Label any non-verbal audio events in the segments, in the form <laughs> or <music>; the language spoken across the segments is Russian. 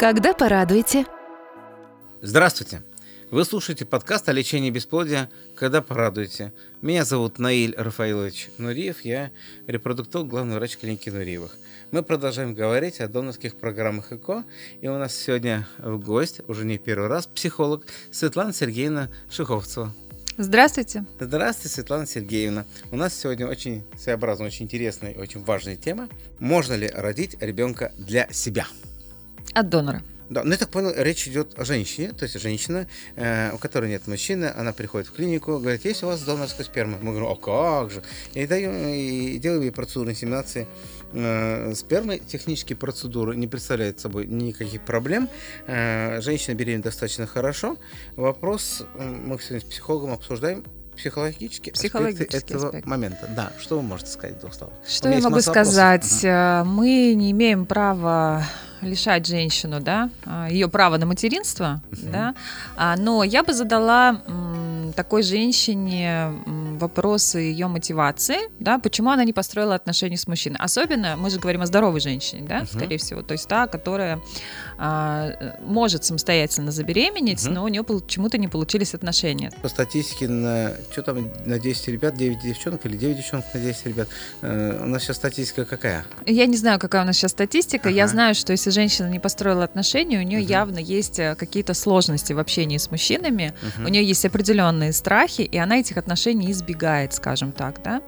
Когда порадуете? Здравствуйте! Вы слушаете подкаст о лечении бесплодия «Когда порадуете». Меня зовут Наиль Рафаилович Нуриев, я репродуктолог, главный врач клиники Нуриевых. Мы продолжаем говорить о донорских программах ЭКО, и у нас сегодня в гость, уже не первый раз, психолог Светлана Сергеевна Шиховцева. Здравствуйте. Здравствуйте, Светлана Сергеевна. У нас сегодня очень своеобразная, очень интересная и очень важная тема. Можно ли родить ребенка для себя? От донора. Да, ну я так понял, речь идет о женщине, то есть женщина, э, у которой нет мужчины, она приходит в клинику, говорит, есть у вас донорская сперма? Мы говорим, а как же? И, даем, и делаем ей процедуру инсеминации э, спермы. Технические процедуры не представляют собой никаких проблем. Э, женщина беременна достаточно хорошо. Вопрос э, мы сегодня с психологом обсуждаем, психологические, психологические аспекты этого аспекты. момента. Да, что вы можете сказать в двух словах? Что я могу вопросов. сказать? Мгм. Э, Мы не имеем права лишать женщину, да, ее права на материнство, Мгм. да, А, но я бы задала такой женщине вопросы ее мотивации, да, почему она не построила отношения с мужчиной. Особенно, мы же говорим о здоровой женщине, да, Мгм. скорее всего, то есть та, которая а, может самостоятельно забеременеть, Мгм. но у нее почему-то не получились отношения. По статистике на что там на 10 ребят, 9 девчонок или 9 девчонок на 10 ребят. Э, у нас сейчас статистика какая? Я не знаю, какая у нас сейчас статистика. Я Ага. знаю, что если женщина не построила отношения, у нее Мгм. явно есть э, какие-то сложности в общении с мужчинами. Мгм. У нее есть определенные страхи, и она этих отношений избегает, скажем так, да.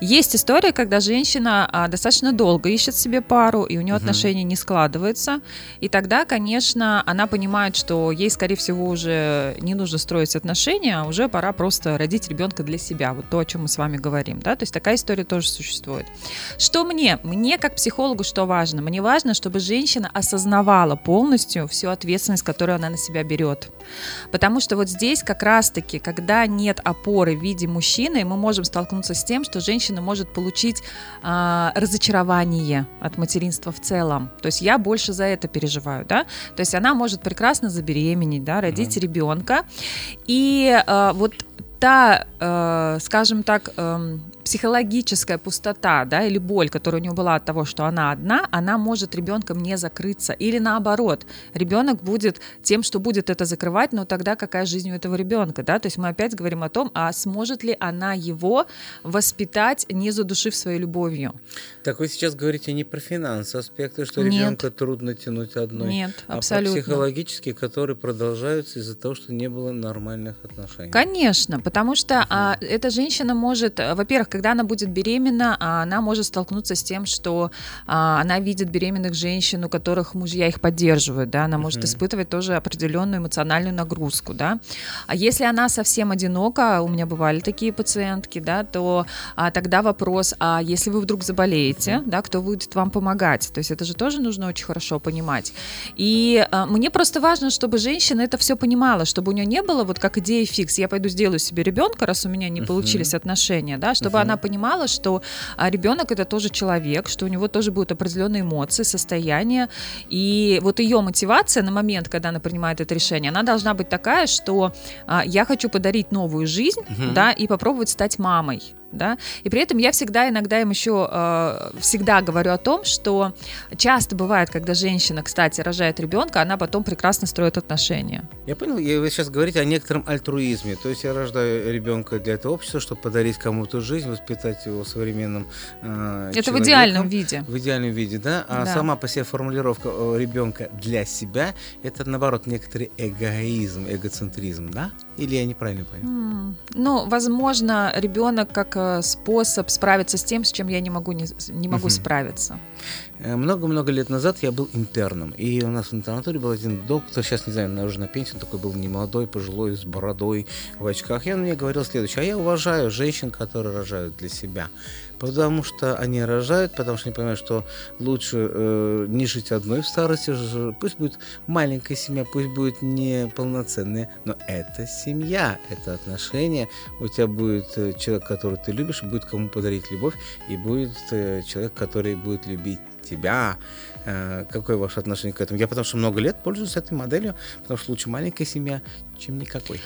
Есть история, когда женщина а, достаточно долго ищет себе пару, и у нее Мгм. отношения не складываются, и тогда, конечно, она понимает, что ей, скорее всего, уже не нужно строить отношения, а уже пора просто родить ребенка для себя. Вот то, о чем мы с вами говорим, да. То есть такая история тоже существует. Что мне? Мне как психологу что важно? Мне важно, чтобы женщина осознавала полностью всю ответственность, которую она на себя берет. Потому что вот здесь как раз-таки, когда нет опоры в виде мужчины, мы можем столкнуться с тем, что женщина может получить а, разочарование от материнства в целом. То есть я больше за это переживаю, да. То есть она может прекрасно забеременеть, да, родить ребенка. И а, вот та, э, скажем так, эм, психологическая пустота, да, или боль, которая у нее была от того, что она одна, она может ребенком не закрыться. Или наоборот, ребенок будет тем, что будет это закрывать, но тогда какая жизнь у этого ребенка, да? То есть мы опять говорим о том, а сможет ли она его воспитать, не задушив своей любовью? Так вы сейчас говорите не про финансовые аспекты, что Нет. ребенка трудно тянуть одной, Нет, а абсолютно. про психологические, которые продолжаются из-за того, что не было нормальных отношений. Конечно, потому что а, эта женщина может, а, во-первых, когда она будет беременна, а, она может столкнуться с тем, что а, она видит беременных женщин, у которых мужья их поддерживают, да, она может Мгм. испытывать тоже определенную эмоциональную нагрузку, да. А если она совсем одинока, у меня бывали такие пациентки, да, то а, тогда вопрос, а если вы вдруг заболеете, да, кто будет вам помогать? То есть это же тоже нужно очень хорошо понимать. И а, мне просто важно, чтобы женщина это все понимала, чтобы у нее не было вот как идея фикс, я пойду сделаю себе ребенка, раз у меня не Мгм. получились отношения, да, чтобы Мгм. Она понимала, что а, ребенок это тоже человек, что у него тоже будут определенные эмоции, состояния, и вот ее мотивация на момент, когда она принимает это решение, она должна быть такая, что а, я хочу подарить новую жизнь, Мгм. да, и попробовать стать мамой. Да? И при этом я всегда иногда им еще э, всегда говорю о том, что часто бывает, когда женщина, кстати, рожает ребенка, она потом прекрасно строит отношения. Я понял, и вы сейчас говорите о некотором альтруизме. То есть я рождаю ребенка для этого общества, чтобы подарить кому-то жизнь, воспитать его современным э, Это в человеком. идеальном виде. В идеальном виде, да? А Да. сама по себе формулировка э, ребенка для себя это наоборот некоторый эгоизм, эгоцентризм, да? Или я неправильно понял? Ну, возможно, ребенок как э, способ справиться с тем, с чем я не могу, не, не могу Мгм. справиться. Э, Много-много лет назад я был интерном, и у нас в интернатуре был один доктор, сейчас не знаю, наверное, уже на пенсии, он такой был немолодой, пожилой, с бородой, в очках, и он мне говорил следующее, а я уважаю женщин, которые рожают для себя, потому что они рожают, потому что они понимают, что лучше э, не жить одной в старости, пусть будет маленькая семья, пусть будет неполноценная, но это семья, это отношения, у тебя будет э, человек, который ты любишь, будет кому подарить любовь, и будет э, человек, который будет любить тебя, э, какое ваше отношение к этому. Я потому что много лет пользуюсь этой моделью, потому что лучше маленькая семья, чем никакой.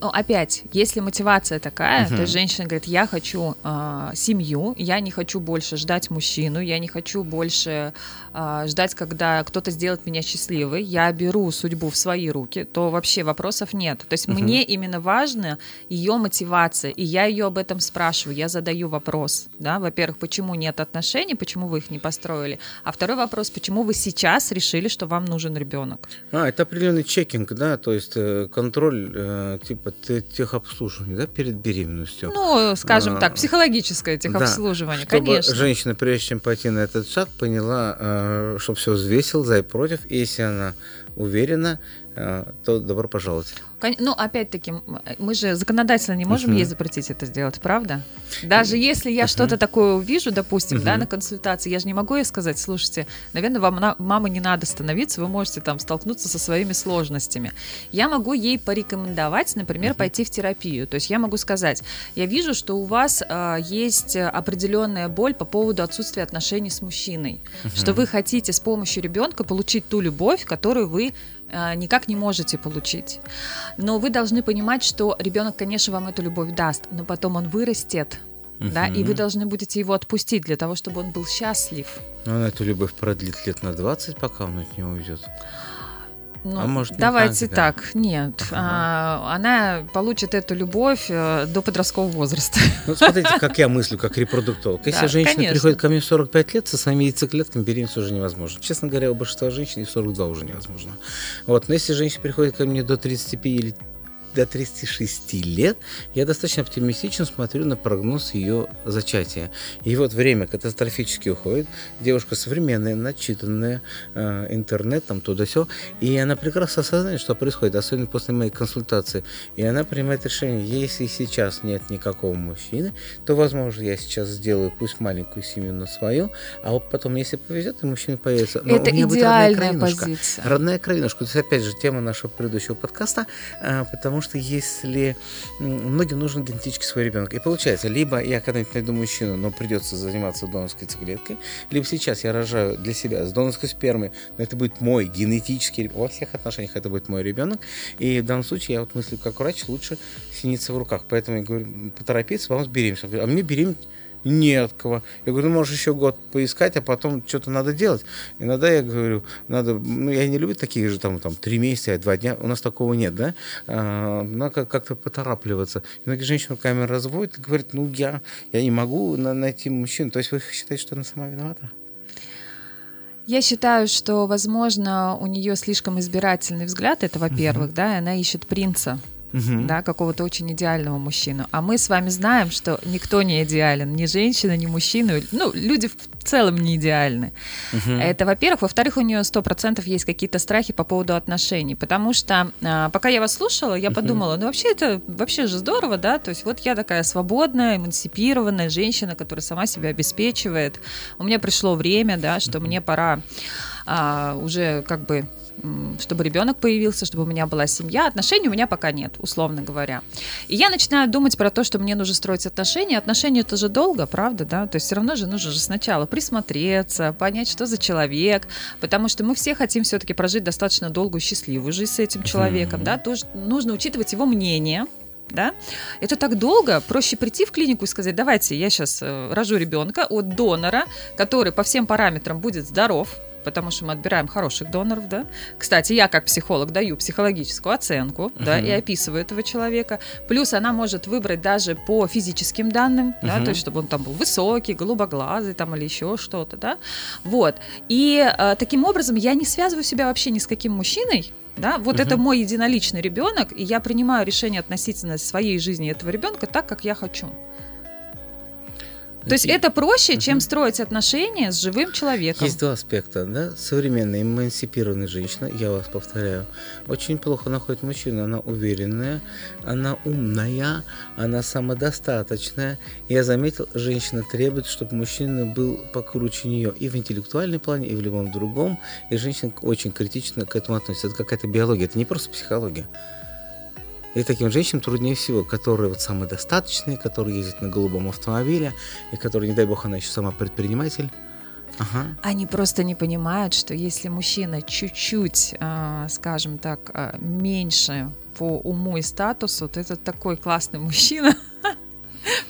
Ну, опять, если мотивация такая, uh-huh. то есть женщина говорит, я хочу э, семью, я не хочу больше ждать мужчину, я не хочу больше э, ждать, когда кто-то сделает меня счастливой, я беру судьбу в свои руки, то вообще вопросов нет. То есть uh-huh. мне именно важна ее мотивация, и я ее об этом спрашиваю, я задаю вопрос, да, во-первых, почему нет отношений, почему вы их не построили, а второй вопрос, почему вы сейчас решили, что вам нужен ребенок? А, это определенный чекинг, да, то есть э, контроль э, типа техобслуживания, да, перед беременностью. Ну, скажем а, так, психологическое техобслуживание, да, чтобы конечно. женщина, прежде чем пойти на этот шаг, поняла, э, что все взвесил за и против, и если она уверена, то добро пожаловать. Ну, опять-таки, мы же законодательно не можем uh-huh. ей запретить это сделать, правда? Даже если я uh-huh. что-то такое увижу, допустим, uh-huh. да, на консультации, я же не могу ей сказать, слушайте, наверное, вам, на, мама, не надо становиться, вы можете там столкнуться со своими сложностями. Я могу ей порекомендовать, например, uh-huh. пойти в терапию. То есть я могу сказать, я вижу, что у вас э, есть определенная боль по поводу отсутствия отношений с мужчиной, uh-huh. что вы хотите с помощью ребенка получить ту любовь, которую вы никак не можете получить. Но вы должны понимать, что ребенок, конечно, вам эту любовь даст, но потом он вырастет, uh-huh. да, и вы должны будете его отпустить для того, чтобы он был счастлив. Он эту любовь продлит лет на 20, пока он от нее уйдет. Ну, а может, давайте так, так. нет. Ага. А, она получит эту любовь э, до подросткового возраста. Ну, смотрите, как я мыслю, как репродуктолог. Если да, женщина конечно. приходит ко мне в 45 лет, со своими яйцеклетками беременность уже невозможно. Честно говоря, у большинства женщин и в 42 уже невозможно. Вот, но если женщина приходит ко мне до 35 или до 36 лет я достаточно оптимистично смотрю на прогноз ее зачатия. И вот время катастрофически уходит. Девушка современная, начитанная, э, интернет, там туда все. И она прекрасно осознает, что происходит, особенно после моей консультации. И она принимает решение, если сейчас нет никакого мужчины, то, возможно, я сейчас сделаю пусть маленькую семью на свою, а вот потом, если повезет, и мужчина появится. Но Это идеальная позиция. Родная кровинушка. То есть, опять же, тема нашего предыдущего подкаста, э, потому что если многим нужен генетически свой ребенок. И получается, либо я когда-нибудь найду мужчину, но придется заниматься донорской циклеткой, либо сейчас я рожаю для себя с донорской спермой, но это будет мой генетический во всех отношениях это будет мой ребенок. И в данном случае я вот мыслю, как врач, лучше синиться в руках. Поэтому я говорю, поторопиться, вам с беременностью. А мне беременность не от кого. Я говорю, ну, можешь еще год поискать, а потом что-то надо делать. Иногда я говорю, надо, ну, я не люблю такие же там, там три месяца, два дня, у нас такого нет, да, а, надо как-то поторапливаться. Многие женщины руками разводят и говорят, ну, я, я не могу найти мужчину. То есть вы считаете, что она сама виновата? Я считаю, что, возможно, у нее слишком избирательный взгляд, это во-первых, uh-huh. да, и она ищет принца угу. да, какого-то очень идеального мужчину. А мы с вами знаем, что никто не идеален, ни женщина, ни мужчина, ну, люди в целом не идеальны. Угу. Это, во-первых. Во-вторых, у нее сто процентов есть какие-то страхи по поводу отношений, потому что а, пока я вас слушала, я угу. подумала, ну, вообще это вообще же здорово, да, то есть вот я такая свободная, эмансипированная женщина, которая сама себя обеспечивает. У меня пришло время, да, что угу. мне пора а, уже как бы чтобы ребенок появился, чтобы у меня была семья. Отношений у меня пока нет, условно говоря. И я начинаю думать про то, что мне нужно строить отношения. Отношения это же долго, правда, да? То есть все равно же нужно же сначала присмотреться, понять, что за человек, потому что мы все хотим все-таки прожить достаточно долгую счастливую жизнь с этим человеком, mm-hmm. да? Тоже нужно учитывать его мнение, да, это так долго, проще прийти в клинику и сказать, давайте, я сейчас э, рожу ребенка от донора, который по всем параметрам будет здоров, потому что мы отбираем хороших доноров, да. Кстати, я как психолог даю психологическую оценку, uh-huh. да, и описываю этого человека. Плюс она может выбрать даже по физическим данным, uh-huh. да, то есть чтобы он там был высокий, голубоглазый там или еще что-то, да. Вот. И э, таким образом я не связываю себя вообще ни с каким мужчиной, да, вот uh-huh. это мой единоличный ребенок, и я принимаю решение относительно своей жизни этого ребенка так, как я хочу. То есть это проще, чем строить отношения с живым человеком. Есть два аспекта. Да? Современная эмансипированная женщина, я вас повторяю, очень плохо находит мужчину. Она уверенная, она умная, она самодостаточная. Я заметил, женщина требует, чтобы мужчина был покруче нее и в интеллектуальном плане, и в любом другом. И женщина очень критично к этому относится. Это какая-то биология, это не просто психология. И таким женщинам труднее всего, которые вот самодостаточные, которые ездят на голубом автомобиле, и которые, не дай бог, она еще сама предприниматель. Ага. Они просто не понимают, что если мужчина чуть-чуть, а, скажем так, а, меньше по уму и статусу, то это такой классный мужчина,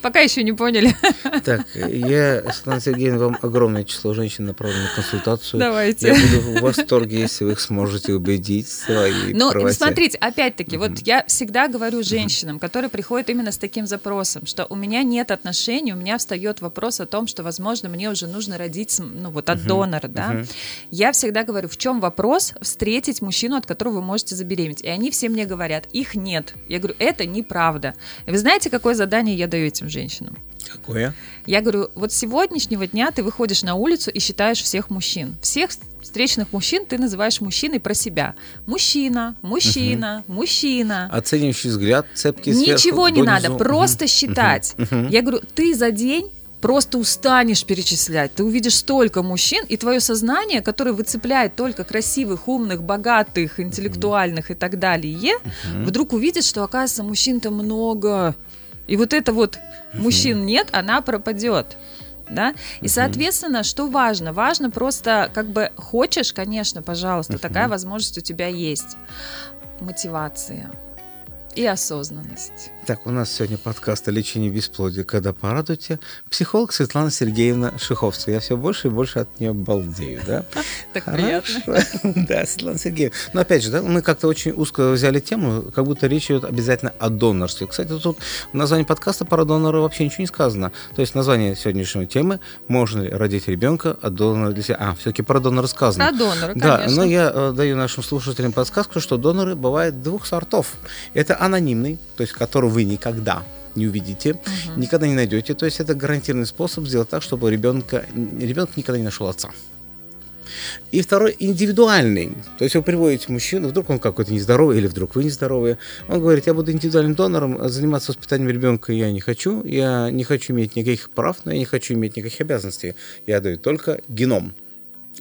Пока еще не поняли. <laughs> Так, я, Светлана Сергеевна, вам огромное число женщин направлю на консультацию. Давайте. Я буду в восторге, если вы их сможете убедить свои Ну, смотрите, опять-таки, вот я всегда говорю женщинам, которые приходят именно с таким запросом, что у меня нет отношений, у меня встает вопрос о том, что, возможно, мне уже нужно родить, ну, вот от донора, да. Я всегда говорю, в чем вопрос встретить мужчину, от которого вы можете забеременеть? И они все мне говорят, их нет. Я говорю, это неправда. И вы знаете, какое задание я даю этим женщинам. Какое? Я говорю, вот с сегодняшнего дня ты выходишь на улицу и считаешь всех мужчин. Всех встречных мужчин ты называешь мужчиной про себя. Мужчина, мужчина, угу. мужчина. Оценивающий взгляд, цепкий Ничего не надо, просто угу. считать. Угу. Я говорю, ты за день просто устанешь перечислять. Ты увидишь столько мужчин, и твое сознание, которое выцепляет только красивых, умных, богатых, интеллектуальных и так далее, вдруг увидит, что, оказывается, мужчин-то много. И вот это вот мужчин нет, она пропадет. Да? И, соответственно, что важно? Важно просто, как бы, хочешь, конечно, пожалуйста, такая возможность у тебя есть. Мотивация и осознанность. Так, у нас сегодня подкаст о лечении бесплодия «Когда порадуйте». Психолог Светлана Сергеевна Шиховская. Я все больше и больше от нее балдею, да? <laughs> Так приятно. <laughs> Да, Светлана Сергеевна. Но опять же, да, мы как-то очень узко взяли тему, как будто речь идет обязательно о донорстве. Кстати, тут в названии подкаста про донора вообще ничего не сказано. То есть название сегодняшней темы «Можно ли родить ребенка от донора для себя?» А, все-таки про донора сказано. Про донора, Да, но я э, даю нашим слушателям подсказку, что доноры бывают двух сортов. Это анонимный, то есть который вы никогда не увидите, угу. никогда не найдете. То есть это гарантированный способ сделать так, чтобы ребенка, ребенок никогда не нашел отца. И второй индивидуальный. То есть вы приводите мужчину, вдруг он какой-то нездоровый, или вдруг вы нездоровые. Он говорит, я буду индивидуальным донором, заниматься воспитанием ребенка я не хочу, я не хочу иметь никаких прав, но я не хочу иметь никаких обязанностей. Я даю только геном.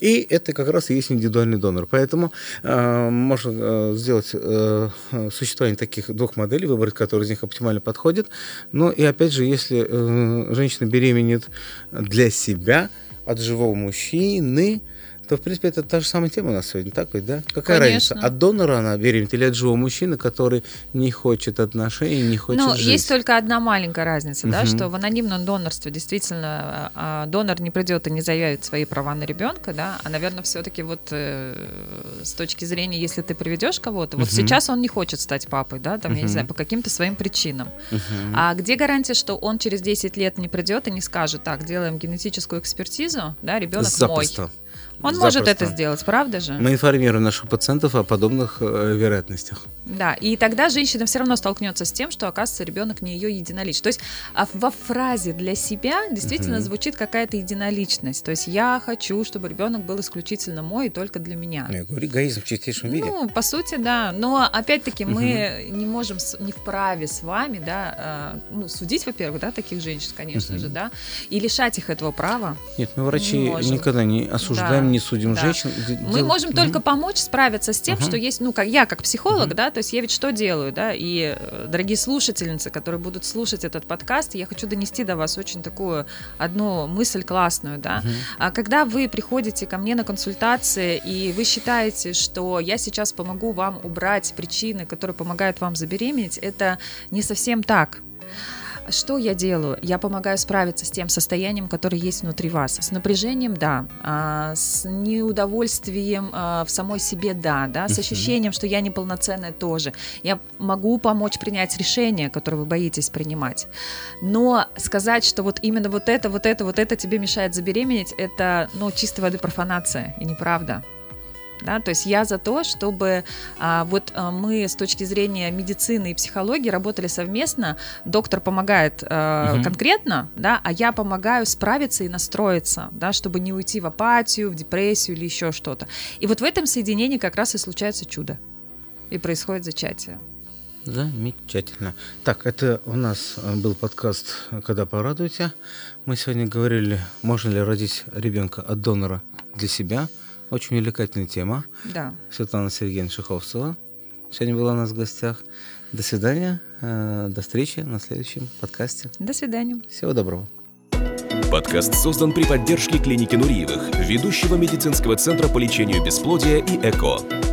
И это как раз и есть индивидуальный донор. Поэтому э, можно э, сделать э, существование таких двух моделей, выбрать, которые из них оптимально подходит. Но и опять же, если э, женщина беременеет для себя от живого мужчины, то, в принципе, это та же самая тема у нас сегодня, так ведь, да? Какая Конечно. разница? От донора она беременна или от живого мужчины, который не хочет отношений, не хочет Ну, есть только одна маленькая разница, угу. да, что в анонимном донорстве действительно а, донор не придет и не заявит свои права на ребенка, да, а, наверное, все-таки вот э, с точки зрения, если ты приведешь кого-то, вот угу. сейчас он не хочет стать папой, да, там, угу. я не знаю, по каким-то своим причинам. Угу. А где гарантия, что он через 10 лет не придет и не скажет, так, делаем генетическую экспертизу, да, ребенок мой. Он Запросто. может это сделать, правда же? Мы информируем наших пациентов о подобных э, вероятностях. Да, и тогда женщина все равно столкнется с тем, что, оказывается, ребенок не ее единоличность. То есть а во фразе для себя действительно угу. звучит какая-то единоличность. То есть я хочу, чтобы ребенок был исключительно мой и только для меня. Я говорю, эгоизм в чистейшем виде. Ну, по сути, да. Но опять-таки угу. мы не можем, не вправе с вами, да, а, ну, судить, во-первых, да, таких женщин, конечно угу. же, да, и лишать их этого права. Нет, мы врачи не никогда не осуждаем, да. Не судим да. женщин. Мы Дел... можем угу. только помочь справиться с тем, угу. что есть, ну, как я как психолог, угу. да, то есть я ведь что делаю, да, и, э, дорогие слушательницы, которые будут слушать этот подкаст, я хочу донести до вас очень такую одну мысль классную, да. Uh-huh. А когда вы приходите ко мне на консультации, и вы считаете, что я сейчас помогу вам убрать причины, которые помогают вам забеременеть, это не совсем так. Что я делаю? Я помогаю справиться с тем состоянием, которое есть внутри вас. С напряжением, да. А, с неудовольствием а, в самой себе, да. да? С ощущением, что я неполноценная тоже. Я могу помочь принять решение, которое вы боитесь принимать. Но сказать, что вот именно вот это, вот это, вот это тебе мешает забеременеть, это, ну, чистой воды профанация и неправда. Да? То есть я за то, чтобы а, вот а, мы с точки зрения медицины и психологии работали совместно. Доктор помогает а, угу. конкретно, да, а я помогаю справиться и настроиться, да, чтобы не уйти в апатию, в депрессию или еще что-то. И вот в этом соединении как раз и случается чудо. И происходит зачатие. Замечательно. Так, это у нас э, был подкаст «Когда порадуйте». Мы сегодня говорили, можно ли родить ребенка от донора для себя – очень увлекательная тема. Да. Светлана Сергеевна Шиховцева сегодня была у нас в гостях. До свидания. Э, до встречи на следующем подкасте. До свидания. Всего доброго. Подкаст создан при поддержке клиники Нуриевых, ведущего медицинского центра по лечению бесплодия и ЭКО.